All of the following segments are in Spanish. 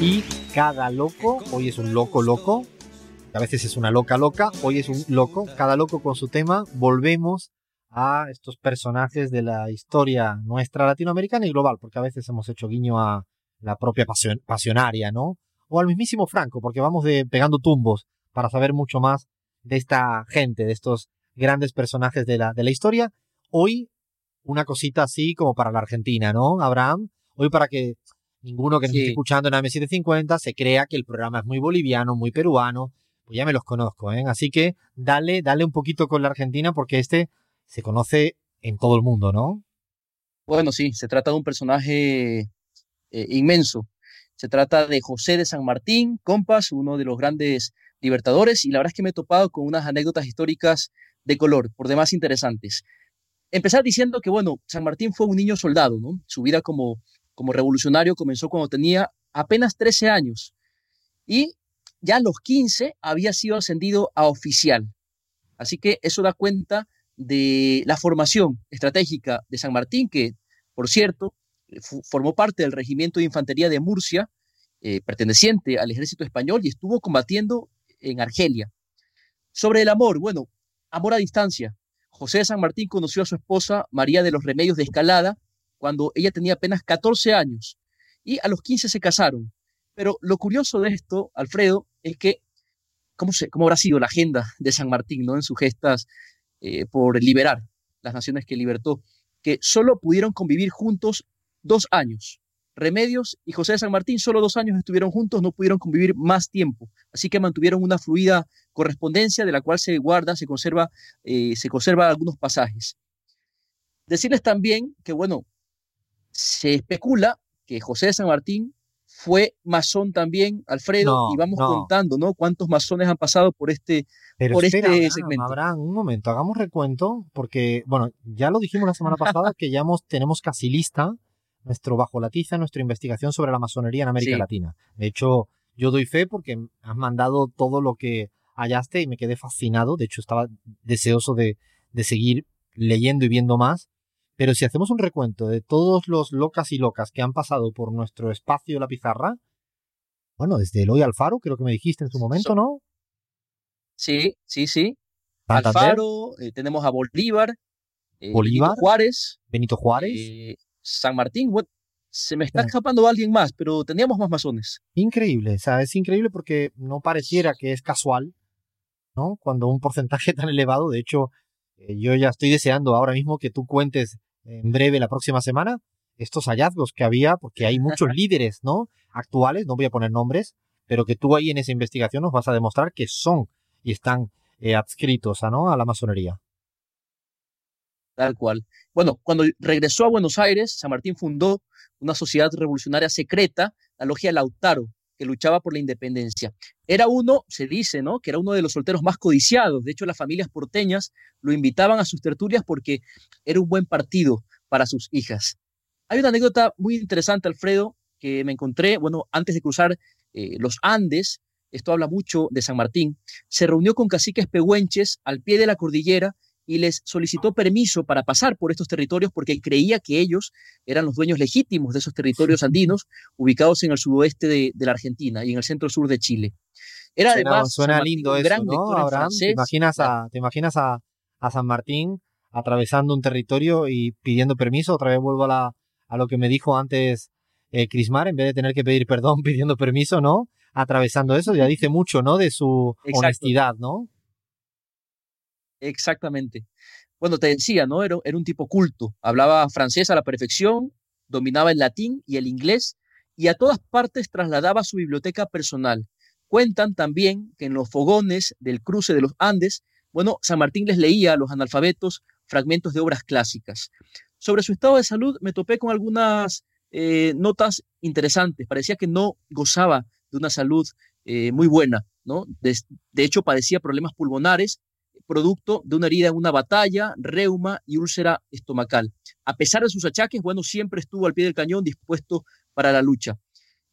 Y cada loco, hoy es un loco loco, a veces es una loca loca, hoy es un loco, cada loco con su tema, volvemos a estos personajes de la historia nuestra latinoamericana y global, porque a veces hemos hecho guiño a la propia pasionaria, ¿no? O al mismísimo Franco, porque vamos pegando tumbos para saber mucho más de esta gente, de estos grandes personajes de la, de la historia. Hoy, una cosita así como para la Argentina, ¿no, Abraham? Hoy para que ninguno que nos esté escuchando en AM750 se crea que el programa es muy boliviano, muy peruano, pues ya me los conozco, ¿eh? Así que dale, dale un poquito con la Argentina porque este se conoce en todo el mundo, ¿no? Bueno, sí, se trata de un personaje eh, inmenso. Se trata de José de San Martín, compas, uno de los grandes libertadores, y la verdad es que me he topado con unas anécdotas históricas de color, por demás interesantes. Empezar diciendo que, bueno, San Martín fue un niño soldado, ¿no? Su vida como, como revolucionario comenzó cuando tenía apenas 13 años y ya a los 15 había sido ascendido a oficial. Así que eso da cuenta de la formación estratégica de San Martín, que, por cierto, formó parte del Regimiento de Infantería de Murcia, eh, perteneciente al ejército español, y estuvo combatiendo en Argelia. Sobre el amor, bueno, amor a distancia. José de San Martín conoció a su esposa María de los Remedios de Escalada cuando ella tenía apenas 14 años y a los 15 se casaron. Pero lo curioso de esto, Alfredo, es que cómo, se, cómo habrá sido la agenda de San Martín ¿no? en sus gestas eh, por liberar las naciones que libertó, que solo pudieron convivir juntos dos años. Remedios y José de San Martín solo dos años estuvieron juntos, no pudieron convivir más tiempo, así que mantuvieron una fluida correspondencia de la cual se guarda, se conserva, eh, se conserva algunos pasajes. Decirles también que, bueno, se especula que José de San Martín fue masón también, Alfredo, y vamos contando, ¿no? Cuántos masones han pasado por este, por este segmento. Abraham, un momento, hagamos recuento, porque, bueno, ya lo dijimos la semana pasada que ya tenemos casi lista nuestro bajo la tiza, nuestra investigación sobre la masonería en América Latina. De hecho, yo doy fe porque has mandado todo lo que hallaste y me quedé fascinado. De hecho, estaba deseoso de, de seguir leyendo y viendo más. Pero si hacemos un recuento de todos los locas y locas que han pasado por nuestro espacio la pizarra, bueno, desde Eloy Alfaro, creo que me dijiste en su momento, ¿no? Sí, sí, sí. Alfaro, eh, tenemos a Bolívar, eh, Bolívar, Benito Juárez, Benito Juárez, eh, San Martín. se me está escapando alguien más, pero teníamos más masones. Increíble, o sea, es increíble porque no pareciera que es casual, ¿no? Cuando un porcentaje tan elevado, de hecho, yo ya estoy deseando ahora mismo que tú cuentes en breve la próxima semana estos hallazgos que había, porque hay muchos líderes, ¿no? Actuales, no voy a poner nombres, pero que tú ahí en esa investigación nos vas a demostrar que son y están eh, adscritos a, ¿no? a la masonería. Tal cual. Bueno, cuando regresó a Buenos Aires, San Martín fundó una sociedad revolucionaria secreta, la Logia Lautaro, que luchaba por la independencia. Era uno, se dice, ¿no? Que era uno de los solteros más codiciados. De hecho, las familias porteñas lo invitaban a sus tertulias porque era un buen partido para sus hijas. Hay una anécdota muy interesante, Alfredo, que me encontré, bueno, antes de cruzar eh, los Andes, esto habla mucho de San Martín, se reunió con caciques pehuenches al pie de la cordillera y les solicitó permiso para pasar por estos territorios porque creía que ellos eran los dueños legítimos de esos territorios andinos ubicados en el sudoeste de, la Argentina y en el centro sur de Chile. Era además suena lindo eso, ¿no? ¿te imaginas, a, ¿te imaginas a, San Martín atravesando un territorio y pidiendo permiso? Otra vez vuelvo a, la, a lo que me dijo antes eh, Crismar, en vez de tener que pedir perdón pidiendo permiso, ¿no? Atravesando eso, ya dice mucho, ¿no? De su honestidad, ¿no? Exactamente. Bueno, te decía, ¿no? Era, un tipo culto, hablaba francés a la perfección, dominaba el latín y el inglés y a todas partes trasladaba su biblioteca personal. Cuentan también que en los fogones del cruce de los Andes, bueno, San Martín les leía a los analfabetos fragmentos de obras clásicas. sobre su estado de salud me topé con algunas eh, notas interesantes. Parecía que no gozaba de una salud eh, muy buena, ¿no? De, de, hecho, padecía problemas pulmonares, producto de una herida en una batalla, reuma y úlcera estomacal. A pesar de sus achaques, bueno, siempre estuvo al pie del cañón dispuesto para la lucha.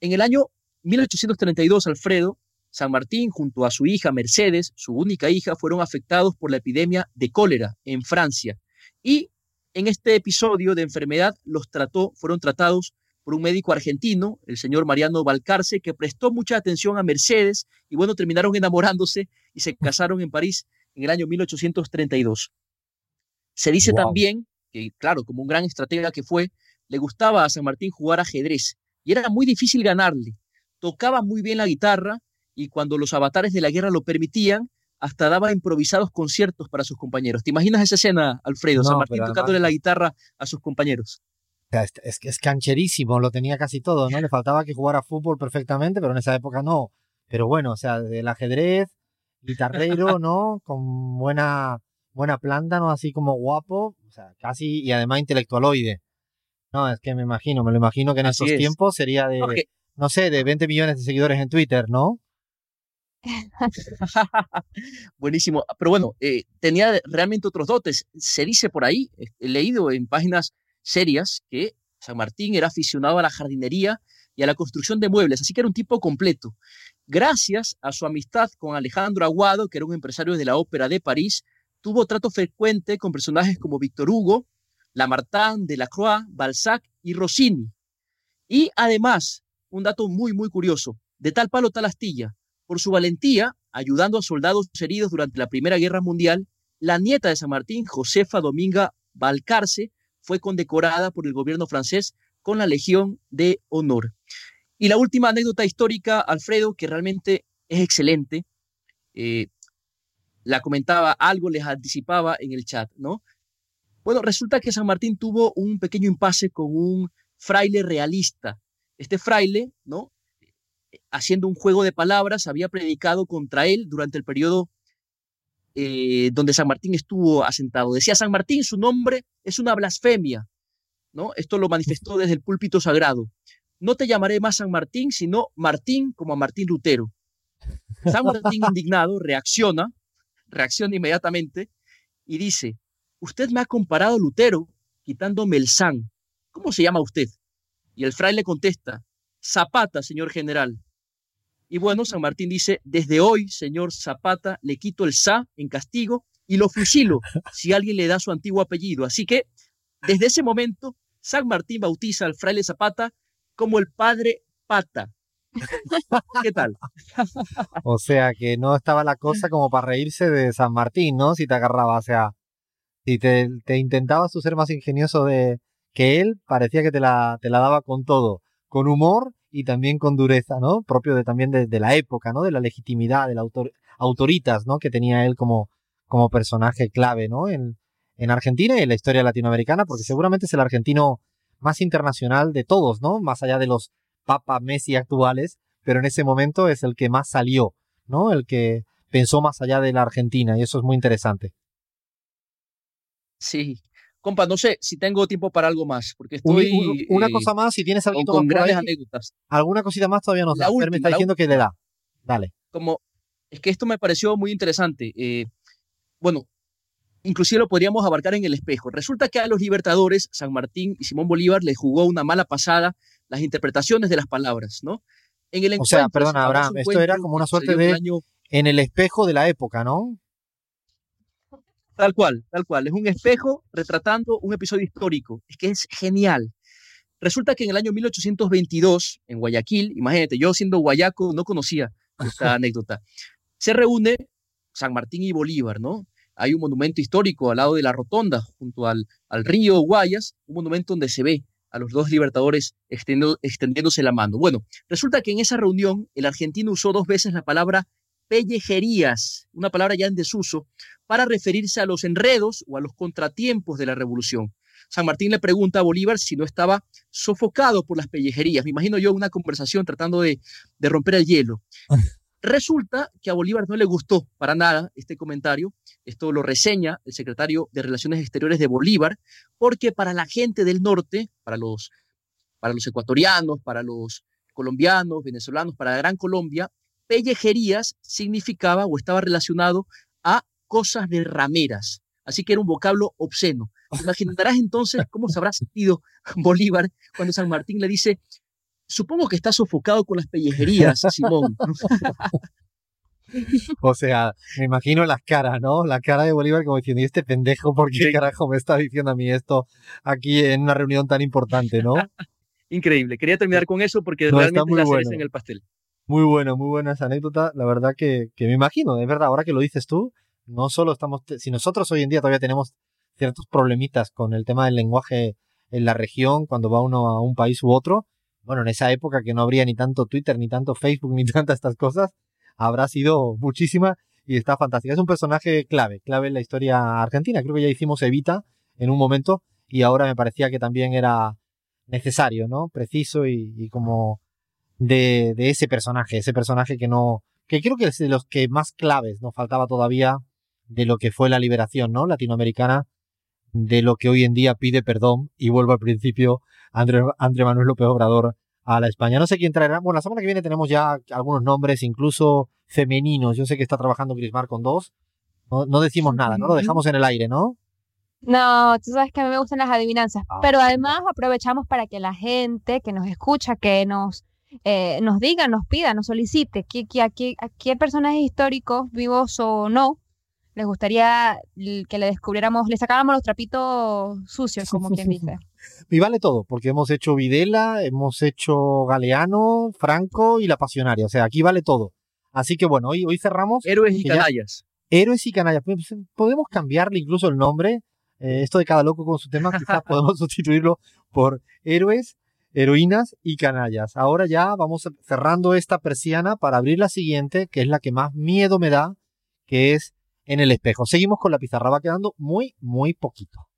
En el año 1832, Alfredo San Martín, junto a su hija Mercedes, su única hija, fueron afectados por la epidemia de cólera en Francia. Y en este episodio de enfermedad los trató, fueron tratados por un médico argentino, el señor Mariano Balcarce, que prestó mucha atención a Mercedes y bueno, terminaron enamorándose y se casaron en París en el año 1832. Se dice también que, claro, como un gran estratega que fue, le gustaba a San Martín jugar ajedrez y era muy difícil ganarle. Tocaba muy bien la guitarra y cuando los avatares de la guerra lo permitían, hasta daba improvisados conciertos para sus compañeros. ¿Te imaginas esa escena, Alfredo? San Martín tocándole la guitarra a sus compañeros. Es, es, es, cancherísimo, lo tenía casi todo, ¿no? Le faltaba que jugara fútbol perfectamente, pero en esa época no. Pero bueno, o sea, del ajedrez, guitarrero, ¿no? Con buena, buena planta, ¿no? Así como guapo, o sea, casi, y además intelectualoide. No, es que me imagino, me lo imagino que en esos tiempos sería de, no sé, de 20 millones de seguidores en Twitter, ¿no? Buenísimo. Pero bueno, eh, tenía realmente otros dotes. Se dice por ahí, he leído en páginas serias, que San Martín era aficionado a la jardinería y a la construcción de muebles, así que era un tipo completo. Gracias a su amistad con Alejandro Aguado, que era un empresario de la ópera de París, tuvo trato frecuente con personajes como Víctor Hugo, Lamartine, Delacroix, Balzac y Rossini. Y además, un dato muy, muy curioso, de tal palo tal astilla, por su valentía, ayudando a soldados heridos durante la Primera Guerra Mundial, la nieta de San Martín, Josefa Dominga Balcarce, fue condecorada por el gobierno francés con la Legión de Honor. Y la última anécdota histórica, Alfredo, que realmente es excelente, eh, la comentaba, algo les anticipaba en el chat, ¿no? Bueno, resulta que San Martín tuvo un pequeño impasse con un fraile realista. Este fraile, ¿no? haciendo un juego de palabras, había predicado contra él durante el periodo eh, donde San Martín estuvo asentado. Decía San Martín, su nombre es una blasfemia. ¿no? Esto lo manifestó desde el púlpito sagrado. No te llamaré más San Martín, sino Martín como a Martín Lutero. San Martín indignado reacciona, reacciona inmediatamente y dice, usted me ha comparado a Lutero quitándome el san. ¿Cómo se llama usted? Y el fraile contesta, Zapata, señor general. Y bueno, San Martín dice, desde hoy, señor Zapata, le quito el sa en castigo y lo fusilo si alguien le da su antiguo apellido. Así que, desde ese momento, San Martín bautiza al fraile Zapata como el padre Pata. ¿Qué tal? o sea, que no estaba la cosa como para reírse de San Martín, ¿no? Si te agarraba, o sea, si te, te intentabas tú ser más ingenioso de que él, parecía que te la, te la daba con todo con humor y también con dureza, ¿no? Propio de, también de, la época, ¿no? De la legitimidad, del autor, autoritas, ¿no? Que tenía él como, como personaje clave, ¿no? En Argentina y en la historia latinoamericana, porque seguramente es el argentino más internacional de todos, ¿no? Más allá de los Papa Messi actuales, pero en ese momento es el que más salió, ¿no? El que pensó más allá de la Argentina y eso es muy interesante. Sí, Compa, no sé si tengo tiempo para algo más, porque estoy... una eh, cosa más, si tienes algo con, grandes anécdotas. Alguna cosita más todavía no da. me está diciendo que le da. Dale. Como, es que esto me pareció muy interesante. Eh, bueno, inclusive lo podríamos abarcar en el espejo. Resulta que a los libertadores, San Martín y Simón Bolívar les jugó una mala pasada las interpretaciones de las palabras, ¿no? En el o sea, perdona, Abraham, esto era como una suerte de... En el espejo de la época, ¿no? Tal cual, tal cual. Es un espejo retratando un episodio histórico. Es que es genial. Resulta que en el año 1822, en Guayaquil, imagínate, yo siendo guayaco no conocía esta anécdota, se reúne San Martín y Bolívar, ¿no? Hay un monumento histórico al lado de la rotonda, junto al, al río Guayas, un monumento donde se ve a los dos libertadores extendiéndose la mano. Bueno, resulta que en esa reunión el argentino usó dos veces la palabra pellejerías, una palabra ya en desuso, para referirse a los enredos o a los contratiempos de la revolución. San Martín le pregunta a Bolívar si no estaba sofocado por las pellejerías. Me imagino yo una conversación tratando de, romper el hielo. Resulta que a Bolívar no le gustó para nada este comentario Esto lo reseña el secretario de Relaciones Exteriores de Bolívar, porque para la gente del norte, para los, para los ecuatorianos, para los colombianos, venezolanos, para la Gran Colombia, pellejerías significaba o estaba relacionado a cosas de rameras. Así que era un vocablo obsceno. Imaginarás entonces cómo se habrá sentido Bolívar cuando San Martín le dice, supongo que está sofocado con las pellejerías, Simón. O sea, me imagino las caras, ¿no? La cara de Bolívar como diciendo, ¿y este pendejo por qué carajo me está diciendo a mí esto aquí en una reunión tan importante, ¿no? Increíble. Quería terminar con eso porque realmente la bueno. en el pastel. Muy bueno, muy buena esa anécdota. La verdad que, que me imagino, es verdad, ahora que lo dices tú, no solo estamos, si nosotros hoy en día todavía tenemos ciertos problemitas con el tema del lenguaje en la región, cuando va uno a un país u otro, bueno, en esa época que no habría ni tanto Twitter, ni tanto Facebook, ni tantas estas cosas, habrá sido muchísima y está fantástica. Es un personaje clave, clave en la historia argentina. Creo que ya hicimos Evita en un momento y ahora me parecía que también era necesario, ¿no? Preciso y, como de, ese personaje, ese personaje que no, que creo que es de los que más claves nos faltaba todavía de lo que fue la liberación, ¿no? Latinoamericana, de lo que hoy en día pide perdón y vuelvo al principio, André, André Manuel López Obrador a la España. No sé quién traerá. Bueno, la semana que viene tenemos ya algunos nombres, incluso femeninos. Yo sé que está trabajando Grismar con dos. No, no decimos nada, ¿no? Lo dejamos en el aire, ¿no? No, tú sabes que a mí me gustan las adivinanzas, ah, pero además aprovechamos para que la gente que nos escucha, que nos, eh, nos diga, nos pida, nos solicite que, que, a, qué personajes históricos, vivos o no, les gustaría que le descubriéramos, le sacáramos los trapitos sucios, como quien dice. Y vale todo, porque hemos hecho Videla, hemos hecho Galeano, Franco y La Pasionaria. O sea, aquí vale todo. Así que bueno, hoy, hoy cerramos. Héroes y canallas. héroes y canallas. Pues, podemos cambiarle incluso el nombre. Eh, esto de cada loco con su tema, quizás podemos sustituirlo por héroes, heroínas y canallas. Ahora ya vamos cerrando esta persiana para abrir la siguiente, que es la que más miedo me da, que es en el espejo. Seguimos con la pizarra, va quedando muy, muy poquito.